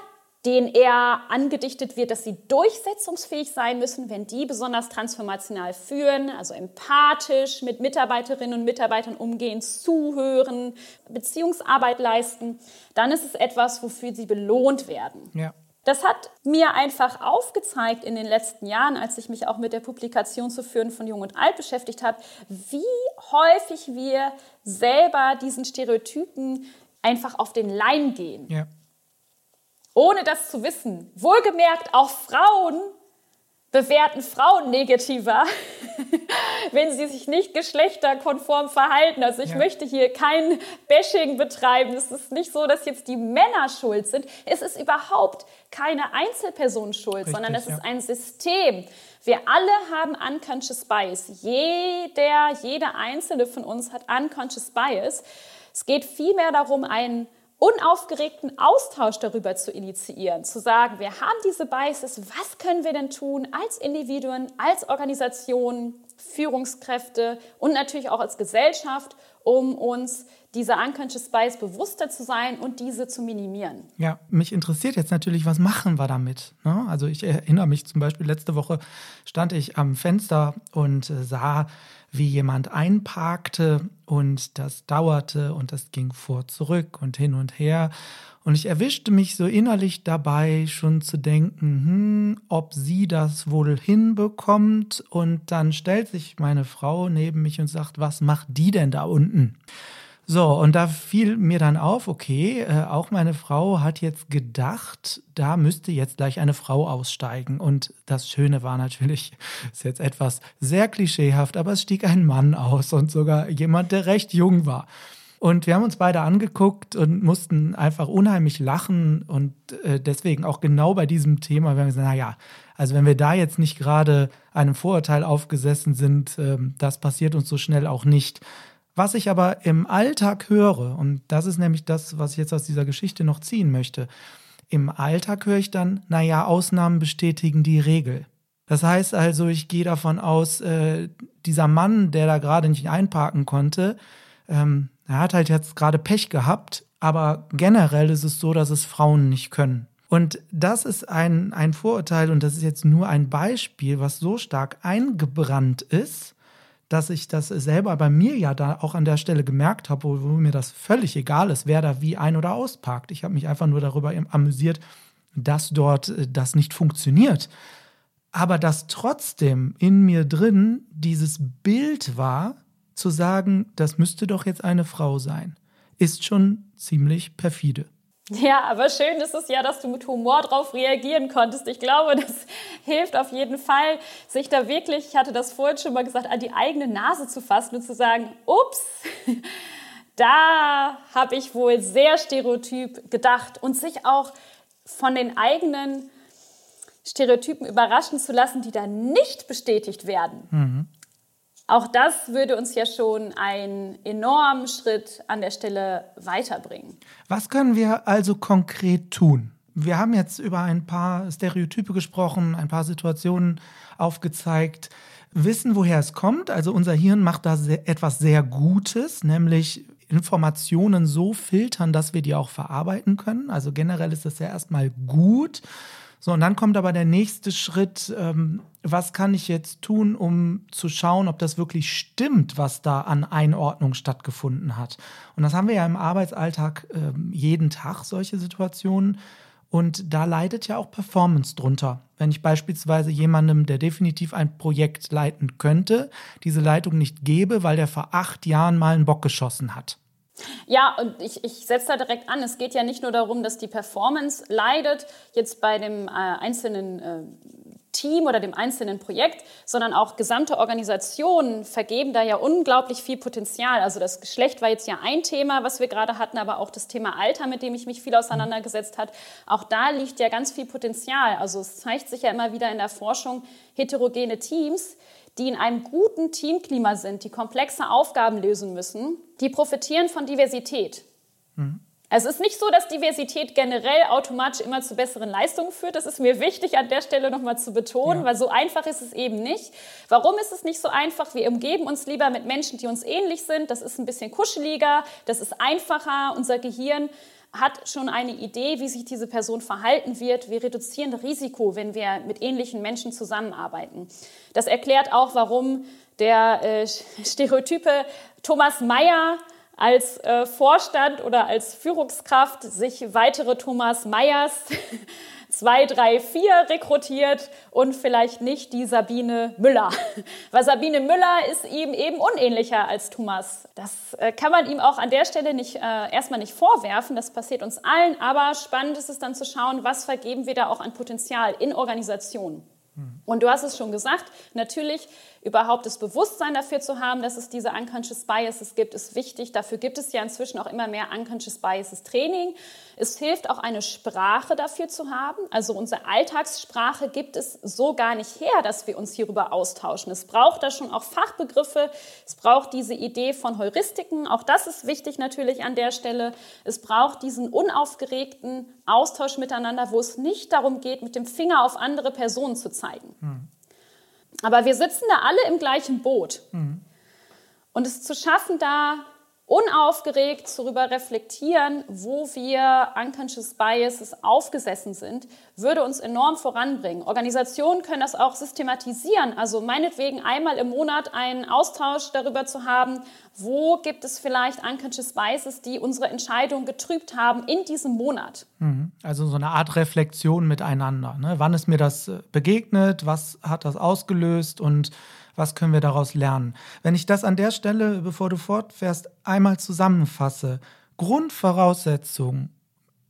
denen eher angedichtet wird, dass sie durchsetzungsfähig sein müssen, wenn die besonders transformational führen, also empathisch mit Mitarbeiterinnen und Mitarbeitern umgehen, zuhören, Beziehungsarbeit leisten, dann ist es etwas, wofür sie belohnt werden. Ja. Das hat mir einfach aufgezeigt in den letzten Jahren, als ich mich auch mit der Publikation zu führen von Jung und Alt beschäftigt habe, wie häufig wir selber diesen Stereotypen einfach auf den Leim gehen. Ja. Ohne das zu wissen. Wohlgemerkt, auch Frauen bewerten Frauen negativer, <laughs> wenn sie sich nicht geschlechterkonform verhalten. Also ich ja. möchte hier kein Bashing betreiben. Es ist nicht so, dass jetzt die Männer schuld sind. Es ist überhaupt keine Einzelperson schuld, Richtig, sondern es ja. ist ein System. Wir alle haben unconscious bias. Jeder, jeder einzelne von uns hat unconscious bias. Es geht vielmehr darum, einen unaufgeregten Austausch darüber zu initiieren, zu sagen, wir haben diese Biases, was können wir denn tun als Individuen, als Organisation, Führungskräfte und natürlich auch als Gesellschaft, um uns dieser Unconscious Bias bewusster zu sein und diese zu minimieren. Ja, mich interessiert jetzt natürlich, was machen wir damit? Ne? Also ich erinnere mich zum Beispiel, letzte Woche stand ich am Fenster und äh, sah, wie jemand einparkte und das dauerte und das ging vor zurück und hin und her. Und ich erwischte mich so innerlich dabei, schon zu denken, hm, ob sie das wohl hinbekommt. Und dann stellt sich meine Frau neben mich und sagt, was macht die denn da unten? So, und da fiel mir dann auf, okay, äh, auch meine Frau hat jetzt gedacht, da müsste jetzt gleich eine Frau aussteigen. Und das Schöne war natürlich, <laughs> ist jetzt etwas sehr klischeehaft, aber es stieg ein Mann aus und sogar jemand, der recht jung war. Und wir haben uns beide angeguckt und mussten einfach unheimlich lachen und äh, deswegen auch genau bei diesem Thema, wir haben gesagt, naja, also wenn wir da jetzt nicht gerade einem Vorurteil aufgesessen sind, äh, das passiert uns so schnell auch nicht. Was ich aber im Alltag höre, und das ist nämlich das, was ich jetzt aus dieser Geschichte noch ziehen möchte, im Alltag höre ich dann, naja, Ausnahmen bestätigen die Regel. Das heißt also, ich gehe davon aus, äh, dieser Mann, der da gerade nicht einparken konnte, ähm, er hat halt jetzt gerade Pech gehabt, aber generell ist es so, dass es Frauen nicht können. Und das ist ein, ein Vorurteil und das ist jetzt nur ein Beispiel, was so stark eingebrannt ist, dass ich das selber bei mir ja da auch an der Stelle gemerkt habe, wo, wo mir das völlig egal ist, wer da wie ein- oder ausparkt. Ich habe mich einfach nur darüber amüsiert, dass dort äh, das nicht funktioniert. Aber dass trotzdem in mir drin dieses Bild war, zu sagen, das müsste doch jetzt eine Frau sein, ist schon ziemlich perfide. Ja, aber schön ist es ja, dass du mit Humor darauf reagieren konntest. Ich glaube, das <laughs> hilft auf jeden Fall, sich da wirklich, ich hatte das vorhin schon mal gesagt, an die eigene Nase zu fassen und zu sagen, ups, <laughs> da habe ich wohl sehr stereotyp gedacht und sich auch von den eigenen Stereotypen überraschen zu lassen, die da nicht bestätigt werden. Mhm. Auch das würde uns ja schon einen enormen Schritt an der Stelle weiterbringen. Was können wir also konkret tun? Wir haben jetzt über ein paar Stereotype gesprochen, ein paar Situationen aufgezeigt, wissen, woher es kommt. Also unser Hirn macht da etwas sehr Gutes, nämlich Informationen so filtern, dass wir die auch verarbeiten können. Also generell ist das ja erstmal gut. So, und dann kommt aber der nächste Schritt, ähm, was kann ich jetzt tun, um zu schauen, ob das wirklich stimmt, was da an Einordnung stattgefunden hat. Und das haben wir ja im Arbeitsalltag äh, jeden Tag, solche Situationen. Und da leidet ja auch Performance drunter. Wenn ich beispielsweise jemandem, der definitiv ein Projekt leiten könnte, diese Leitung nicht gebe, weil der vor acht Jahren mal einen Bock geschossen hat. Ja, und ich, ich setze da direkt an, es geht ja nicht nur darum, dass die Performance leidet, jetzt bei dem äh, einzelnen äh, Team oder dem einzelnen Projekt, sondern auch gesamte Organisationen vergeben da ja unglaublich viel Potenzial. Also das Geschlecht war jetzt ja ein Thema, was wir gerade hatten, aber auch das Thema Alter, mit dem ich mich viel auseinandergesetzt habe. Auch da liegt ja ganz viel Potenzial. Also es zeigt sich ja immer wieder in der Forschung heterogene Teams, die in einem guten Teamklima sind, die komplexe Aufgaben lösen müssen, die profitieren von Diversität. Mhm. Es ist nicht so, dass Diversität generell automatisch immer zu besseren Leistungen führt. Das ist mir wichtig an der Stelle nochmal zu betonen, ja. weil so einfach ist es eben nicht. Warum ist es nicht so einfach? Wir umgeben uns lieber mit Menschen, die uns ähnlich sind. Das ist ein bisschen kuscheliger, das ist einfacher. Unser Gehirn hat schon eine Idee, wie sich diese Person verhalten wird. Wir reduzieren Risiko, wenn wir mit ähnlichen Menschen zusammenarbeiten. Das erklärt auch, warum der äh, <laughs> Stereotype Thomas Mayer als äh, Vorstand oder als Führungskraft sich weitere Thomas Meyers <laughs> zwei, drei, vier rekrutiert und vielleicht nicht die Sabine Müller. <laughs> Weil Sabine Müller ist ihm eben unähnlicher als Thomas. Das äh, kann man ihm auch an der Stelle nicht, äh, erstmal nicht vorwerfen. Das passiert uns allen. Aber spannend ist es dann zu schauen, was vergeben wir da auch an Potenzial in Organisationen. Und du hast es schon gesagt, natürlich überhaupt das Bewusstsein dafür zu haben, dass es diese unconscious biases gibt, ist wichtig. Dafür gibt es ja inzwischen auch immer mehr unconscious biases Training. Es hilft auch eine Sprache dafür zu haben. Also unsere Alltagssprache gibt es so gar nicht her, dass wir uns hierüber austauschen. Es braucht da schon auch Fachbegriffe. Es braucht diese Idee von Heuristiken. Auch das ist wichtig natürlich an der Stelle. Es braucht diesen unaufgeregten Austausch miteinander, wo es nicht darum geht, mit dem Finger auf andere Personen zu zeigen. Hm. Aber wir sitzen da alle im gleichen Boot. Mhm. Und es zu schaffen, da unaufgeregt darüber reflektieren, wo wir unconscious biases aufgesessen sind, würde uns enorm voranbringen. Organisationen können das auch systematisieren, also meinetwegen einmal im Monat einen Austausch darüber zu haben, wo gibt es vielleicht unconscious biases, die unsere Entscheidung getrübt haben in diesem Monat. Mhm. Also so eine Art Reflexion miteinander. Ne? Wann ist mir das äh, begegnet? Was hat das ausgelöst? Und was können wir daraus lernen? Wenn ich das an der Stelle, bevor du fortfährst, einmal zusammenfasse, Grundvoraussetzung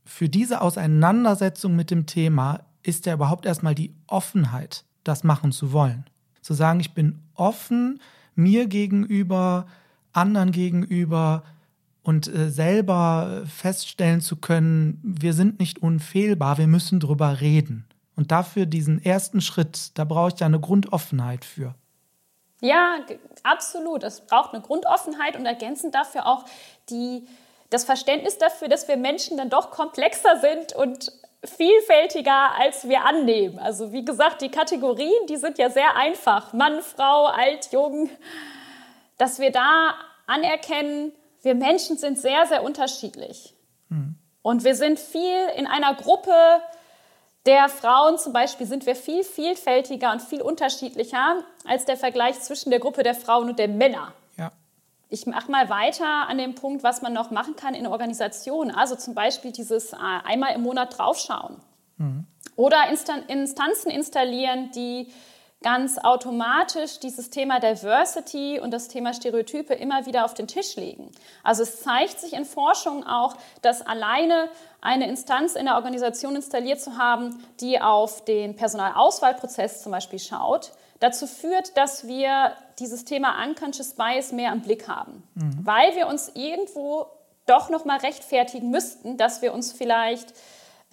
für diese Auseinandersetzung mit dem Thema ist ja überhaupt erstmal die Offenheit, das machen zu wollen. Zu sagen, ich bin offen mir gegenüber, anderen gegenüber und äh, selber feststellen zu können, wir sind nicht unfehlbar, wir müssen drüber reden. Und dafür diesen ersten Schritt, da brauche ich ja eine Grundoffenheit für. Ja, absolut. Es braucht eine Grundoffenheit und ergänzend dafür auch die, das Verständnis dafür, dass wir Menschen dann doch komplexer sind und vielfältiger, als wir annehmen. Also wie gesagt, die Kategorien, die sind ja sehr einfach. Mann, Frau, alt, jung. Dass wir da anerkennen, wir Menschen sind sehr, sehr unterschiedlich. Hm. Und wir sind viel in einer Gruppe der Frauen zum Beispiel sind wir viel vielfältiger und viel unterschiedlicher als der Vergleich zwischen der Gruppe der Frauen und der Männer. Ja. Ich mache mal weiter an dem Punkt, was man noch machen kann in Organisationen. Also zum Beispiel dieses äh, einmal im Monat draufschauen. Mhm. Oder Instanzen installieren, die ganz automatisch dieses Thema Diversity und das Thema Stereotype immer wieder auf den Tisch legen. Also es zeigt sich in Forschung auch, dass alleine eine Instanz in der Organisation installiert zu haben, die auf den Personalauswahlprozess zum Beispiel schaut, dazu führt, dass wir dieses Thema Unconscious Bias mehr im Blick haben, mhm. weil wir uns irgendwo doch noch mal rechtfertigen müssten, dass wir uns vielleicht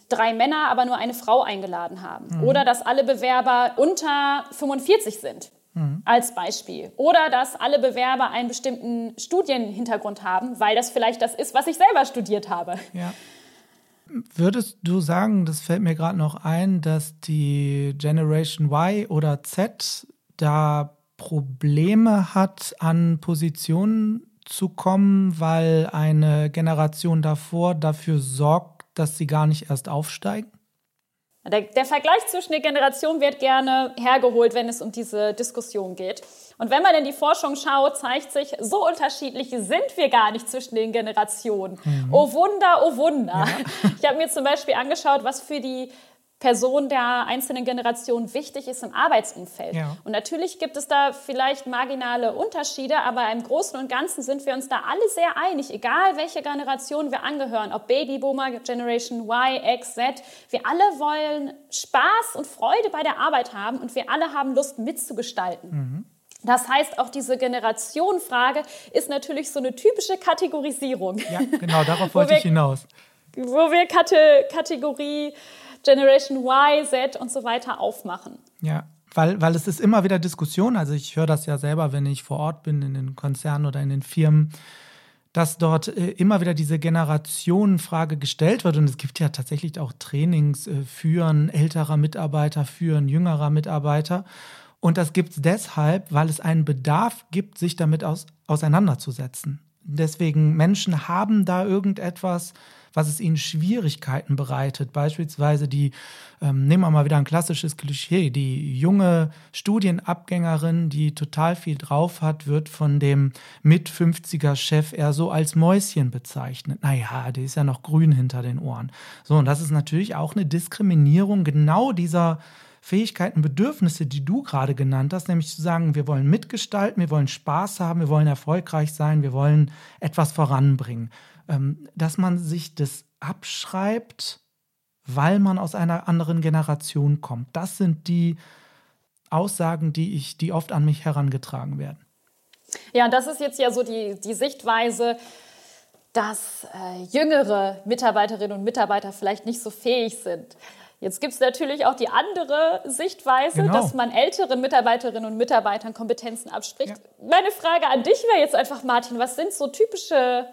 drei Männer, aber nur eine Frau eingeladen haben. Mhm. Oder dass alle Bewerber unter 45 sind, mhm. als Beispiel. Oder dass alle Bewerber einen bestimmten Studienhintergrund haben, weil das vielleicht das ist, was ich selber studiert habe. Ja. Würdest du sagen, das fällt mir gerade noch ein, dass die Generation Y oder Z da Probleme hat, an Positionen zu kommen, weil eine Generation davor dafür sorgt, dass sie gar nicht erst aufsteigen? Der, der, Vergleich zwischen den Generationen wird gerne hergeholt, wenn es um diese Diskussion geht. Und wenn man in die Forschung schaut, zeigt sich, so unterschiedlich sind wir gar nicht zwischen den Generationen. Mhm. Oh Wunder, oh Wunder. Ja. Ich habe mir zum Beispiel angeschaut, was für die Person der einzelnen Generation wichtig ist im Arbeitsumfeld. Ja. Und natürlich gibt es da vielleicht marginale Unterschiede, aber im Großen und Ganzen sind wir uns da alle sehr einig, egal welche Generation wir angehören, ob Babyboomer, Generation Y, X, Z. Wir alle wollen Spaß und Freude bei der Arbeit haben und wir alle haben Lust mitzugestalten. Mhm. Das heißt, auch diese Generationenfrage ist natürlich so eine typische Kategorisierung. Ja, genau, darauf <laughs> wollte wir, ich hinaus. Wo wir Kate, Kategorie Generation Y, Z und so weiter aufmachen. Ja, weil, weil es ist immer wieder Diskussion. Also ich höre das ja selber, wenn ich vor Ort bin in den Konzernen oder in den Firmen, dass dort äh, immer wieder diese Generationenfrage gestellt wird. Und es gibt ja tatsächlich auch Trainings äh, für älterer Mitarbeiter, für jüngerer Mitarbeiter. Und das gibt es deshalb, weil es einen Bedarf gibt, sich damit aus, auseinanderzusetzen. Deswegen Menschen haben da irgendetwas, was es ihnen Schwierigkeiten bereitet. Beispielsweise die, ähm, nehmen wir mal wieder ein klassisches Klischee, die junge Studienabgängerin, die total viel drauf hat, wird von dem mit 50er Chef eher so als Mäuschen bezeichnet. Naja, die ist ja noch grün hinter den Ohren. So, und das ist natürlich auch eine Diskriminierung genau dieser Fähigkeiten, Bedürfnisse, die du gerade genannt hast, nämlich zu sagen, wir wollen mitgestalten, wir wollen Spaß haben, wir wollen erfolgreich sein, wir wollen etwas voranbringen. Ähm, dass man sich das abschreibt, weil man aus einer anderen Generation kommt. Das sind die Aussagen, die ich, die oft an mich herangetragen werden. Ja, und das ist jetzt ja so die, die Sichtweise, dass äh, jüngere Mitarbeiterinnen und Mitarbeiter vielleicht nicht so fähig sind. Jetzt gibt es natürlich auch die andere Sichtweise, genau. dass man älteren Mitarbeiterinnen und Mitarbeitern Kompetenzen abspricht. Ja. Meine Frage an dich wäre jetzt einfach, Martin, was sind so typische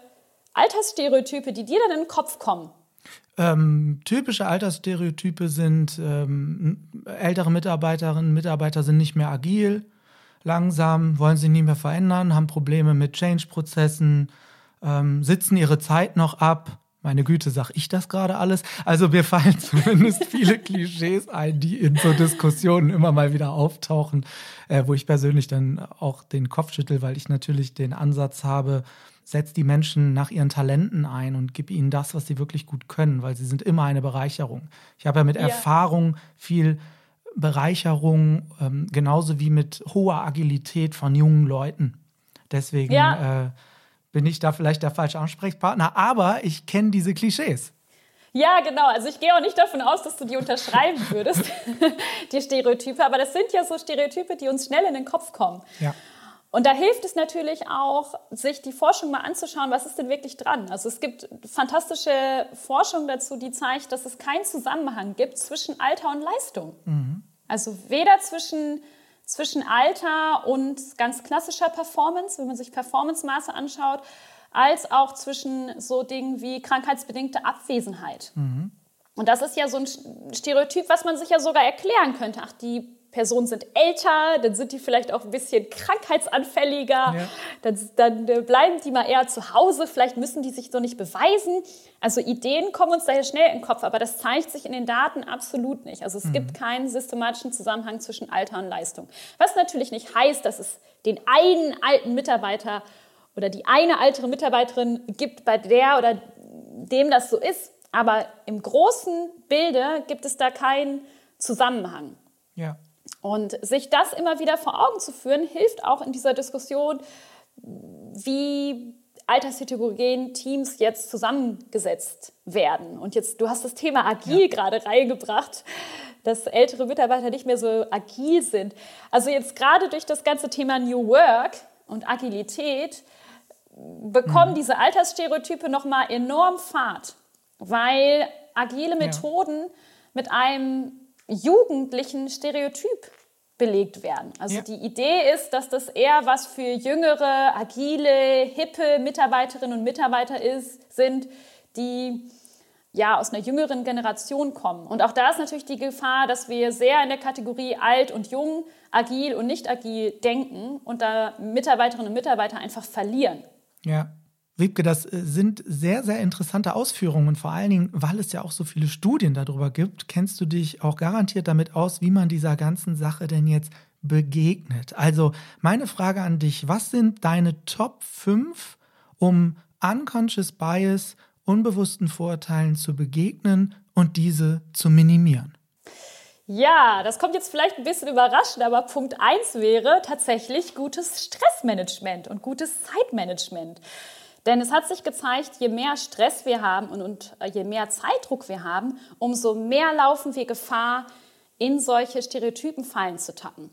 Altersstereotype, die dir dann in den Kopf kommen? Ähm, typische Altersstereotype sind, ähm, ältere Mitarbeiterinnen und Mitarbeiter sind nicht mehr agil, langsam, wollen sich nicht mehr verändern, haben Probleme mit Change-Prozessen, ähm, sitzen ihre Zeit noch ab, meine Güte, sag ich das gerade alles? Also mir <laughs> fallen zumindest viele Klischees ein, die in so Diskussionen immer mal wieder auftauchen, äh, wo ich persönlich dann auch den Kopf schüttel, weil ich natürlich den Ansatz habe, setz die Menschen nach ihren Talenten ein und gib ihnen das, was sie wirklich gut können, weil sie sind immer eine Bereicherung. Ich habe ja mit ja. Erfahrung viel Bereicherung, ähm, genauso wie mit hoher Agilität von jungen Leuten. Deswegen ja. äh, bin ich da vielleicht der falsche Ansprechpartner, aber ich kenne diese Klischees. Ja, genau. Also ich gehe auch nicht davon aus, dass du die unterschreiben würdest, <laughs> die Stereotype. Aber das sind ja so Stereotype, die uns schnell in den Kopf kommen. Ja. Und da hilft es natürlich auch, sich die Forschung mal anzuschauen, was ist denn wirklich dran. Also es gibt fantastische Forschung dazu, die zeigt, dass es keinen Zusammenhang gibt zwischen Alter und Leistung. Mhm. Also weder zwischen zwischen Alter und ganz klassischer Performance, wenn man sich Performance-Maße anschaut, als auch zwischen so Dingen wie krankheitsbedingte Abwesenheit. Mhm. Und das ist ja so ein Stereotyp, was man sich ja sogar erklären könnte. Ach, die Personen sind älter, dann sind die vielleicht auch ein bisschen krankheitsanfälliger, ja. dann, dann, bleiben die mal eher zu Hause, vielleicht müssen die sich so nicht beweisen. Also Ideen kommen uns daher schnell in den Kopf, aber das zeigt sich in den Daten absolut nicht. Also es mhm. gibt keinen systematischen Zusammenhang zwischen Alter und Leistung. Was natürlich nicht heißt, dass es den einen alten Mitarbeiter oder die eine ältere Mitarbeiterin gibt, bei der oder dem das so ist. Aber im großen Bilde gibt es da keinen Zusammenhang. Ja. Und sich das immer wieder vor Augen zu führen, hilft auch in dieser Diskussion, wie altersheterogen Teams jetzt zusammengesetzt werden. Und jetzt, du hast das Thema agil ja. gerade reingebracht, dass ältere Mitarbeiter nicht mehr so agil sind. Also jetzt gerade durch das ganze Thema New Work und Agilität bekommen mhm. diese Altersstereotype nochmal enorm Fahrt, weil agile Methoden ja. mit einem jugendlichen Stereotyp belegt werden. Also ja. die Idee ist, dass das eher was für jüngere, agile, hippe Mitarbeiterinnen und Mitarbeiter ist, sind, die ja aus einer jüngeren Generation kommen. Und auch da ist natürlich die Gefahr, dass wir sehr in der Kategorie alt und jung, agil und nicht agil denken und da Mitarbeiterinnen und Mitarbeiter einfach verlieren. Ja. Wiebke, das äh, sind sehr, sehr interessante Ausführungen und vor allen Dingen, weil es ja auch so viele Studien darüber gibt, kennst du dich auch garantiert damit aus, wie man dieser ganzen Sache denn jetzt begegnet. Also meine Frage an dich, was sind deine Top 5, um Unconscious Bias, unbewussten Vorurteilen zu begegnen und diese zu minimieren? Ja, das kommt jetzt vielleicht ein bisschen überraschend, aber Punkt 1 wäre tatsächlich gutes Stressmanagement und gutes Zeitmanagement. Denn es hat sich gezeigt, je mehr Stress wir haben und, und äh, je mehr Zeitdruck wir haben, umso mehr laufen wir Gefahr, in solche Stereotypen fallen zu tappen.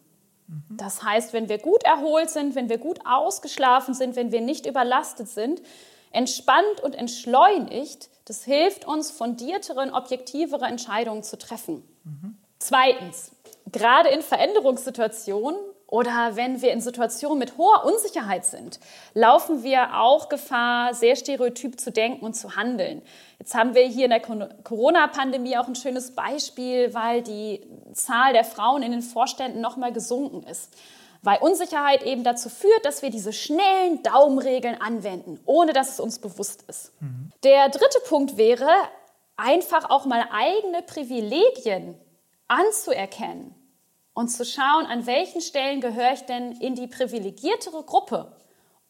Mhm. Das heißt, wenn wir gut erholt sind, wenn wir gut ausgeschlafen sind, wenn wir nicht überlastet sind, entspannt und entschleunigt, das hilft uns, fundiertere und objektivere Entscheidungen zu treffen. Mhm. Zweitens, gerade in Veränderungssituationen oder wenn wir in Situationen mit hoher Unsicherheit sind, laufen wir auch Gefahr, sehr stereotyp zu denken und zu handeln. Jetzt haben wir hier in der Corona-Pandemie auch ein schönes Beispiel, weil die Zahl der Frauen in den Vorständen noch mal gesunken ist. weil Unsicherheit eben dazu führt, dass wir diese schnellen Daumenregeln anwenden, ohne dass es uns bewusst ist. Mhm. Der dritte Punkt wäre, einfach auch mal eigene Privilegien anzuerkennen und zu schauen, an welchen Stellen gehöre ich denn in die privilegiertere Gruppe,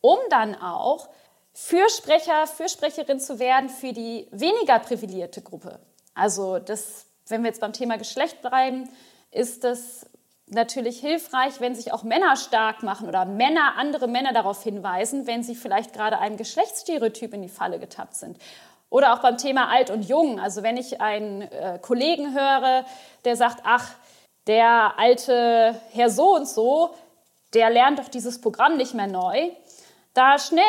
um dann auch Fürsprecher, Fürsprecherin zu werden für die weniger privilegierte Gruppe. Also das, wenn wir jetzt beim Thema Geschlecht bleiben, ist das natürlich hilfreich, wenn sich auch Männer stark machen oder Männer andere Männer darauf hinweisen, wenn sie vielleicht gerade einem Geschlechtsstereotyp in die Falle getappt sind. Oder auch beim Thema alt und jung. Also wenn ich einen äh, Kollegen höre, der sagt, ach, der alte Herr so und so, der lernt doch dieses Programm nicht mehr neu, da schnell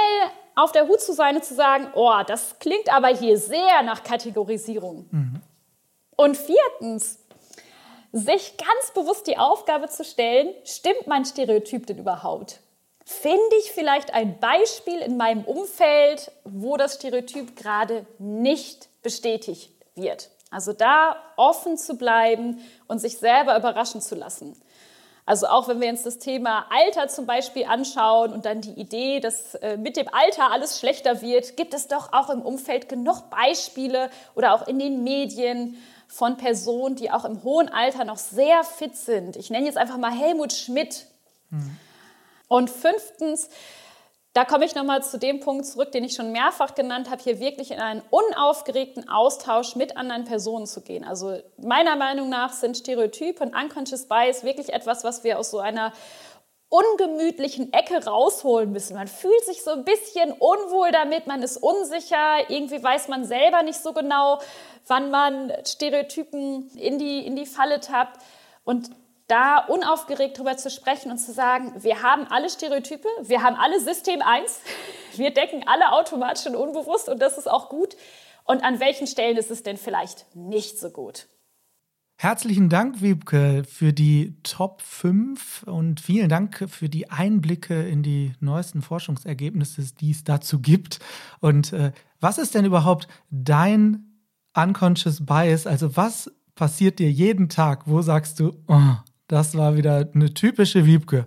auf der Hut zu sein und zu sagen, oh, das klingt aber hier sehr nach Kategorisierung. Mhm. Und viertens, sich ganz bewusst die Aufgabe zu stellen, stimmt mein Stereotyp denn überhaupt? Finde ich vielleicht ein Beispiel in meinem Umfeld, wo das Stereotyp gerade nicht bestätigt wird? Also da offen zu bleiben und sich selber überraschen zu lassen. Also auch wenn wir uns das Thema Alter zum Beispiel anschauen und dann die Idee, dass äh, mit dem Alter alles schlechter wird, gibt es doch auch im Umfeld genug Beispiele oder auch in den Medien von Personen, die auch im hohen Alter noch sehr fit sind. Ich nenne jetzt einfach mal Helmut Schmidt. Mhm. Und fünftens, da komme ich nochmal zu dem Punkt zurück, den ich schon mehrfach genannt habe, hier wirklich in einen unaufgeregten Austausch mit anderen Personen zu gehen. Also meiner Meinung nach sind Stereotype und Unconscious Bias wirklich etwas, was wir aus so einer ungemütlichen Ecke rausholen müssen. Man fühlt sich so ein bisschen unwohl damit, man ist unsicher, irgendwie weiß man selber nicht so genau, wann man Stereotypen in die, in die Falle tappt. Und da unaufgeregt drüber zu sprechen und zu sagen, wir haben alle Stereotype, wir haben alle System 1, <laughs> wir decken alle automatisch und unbewusst und das ist auch gut. Und an welchen Stellen ist es denn vielleicht nicht so gut? Herzlichen Dank, Wiebke, für die Top 5 und vielen Dank für die Einblicke in die neuesten Forschungsergebnisse, die es dazu gibt. Und äh, was ist denn überhaupt dein Unconscious Bias? Also was passiert dir jeden Tag? Wo sagst du, oh, das war wieder eine typische Wiebke.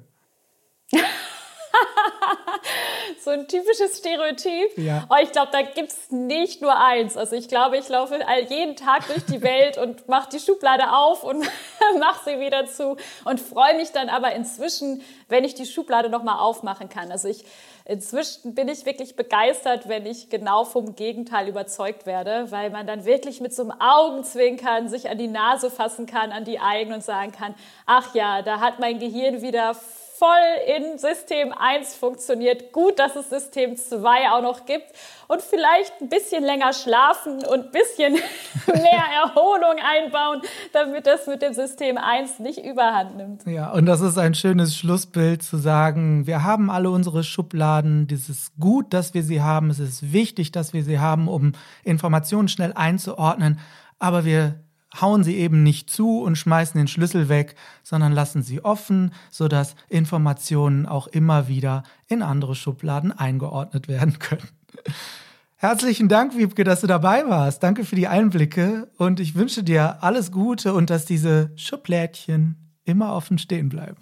So ein typisches Stereotyp. Ja. Oh, ich glaube, da gibt es nicht nur eins. Also ich glaube, ich laufe jeden Tag durch die Welt und mache die Schublade auf und <laughs> mache sie wieder zu und freue mich dann aber inzwischen, wenn ich die Schublade nochmal aufmachen kann. Also ich inzwischen bin ich wirklich begeistert, wenn ich genau vom Gegenteil überzeugt werde, weil man dann wirklich mit so einem Augenzwinkern sich an die Nase fassen kann, an die eigenen und sagen kann, ach ja, da hat mein Gehirn wieder voll in System 1 funktioniert. Gut, dass es System 2 auch noch gibt. Und vielleicht ein bisschen länger schlafen und ein bisschen <laughs> mehr <laughs> Erholung einbauen, damit das mit dem System 1 nicht überhand nimmt. Ja, und das ist ein schönes Schlussbild zu sagen, wir haben alle unsere Schubladen. Es ist gut, dass wir sie haben. Es ist wichtig, dass wir sie haben, um Informationen schnell einzuordnen. Aber wir hauen sie eben nicht zu und schmeißen den Schlüssel weg, sondern lassen sie offen, sodass Informationen auch immer wieder in andere Schubladen eingeordnet werden können. <laughs> Herzlichen Dank, Wiebke, dass du dabei warst. Danke für die Einblicke und ich wünsche dir alles Gute und dass diese Schublädchen immer offen stehen bleiben.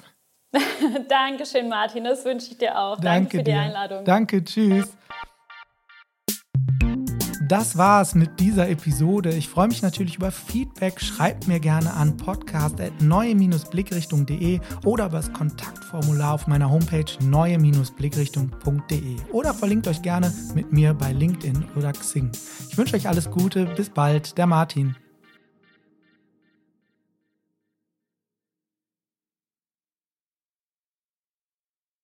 <laughs> Dankeschön, Martin. Das wünsche ich dir auch. Danke, Danke für die dir. Einladung. Danke, tschüss das war's mit dieser Episode. Ich freue mich natürlich über Feedback. Schreibt mir gerne an podcast.neue-blickrichtung.de oder über das Kontaktformular auf meiner Homepage neue-blickrichtung.de oder verlinkt euch gerne mit mir bei LinkedIn oder Xing. Ich wünsche euch alles Gute. Bis bald. Der Martin.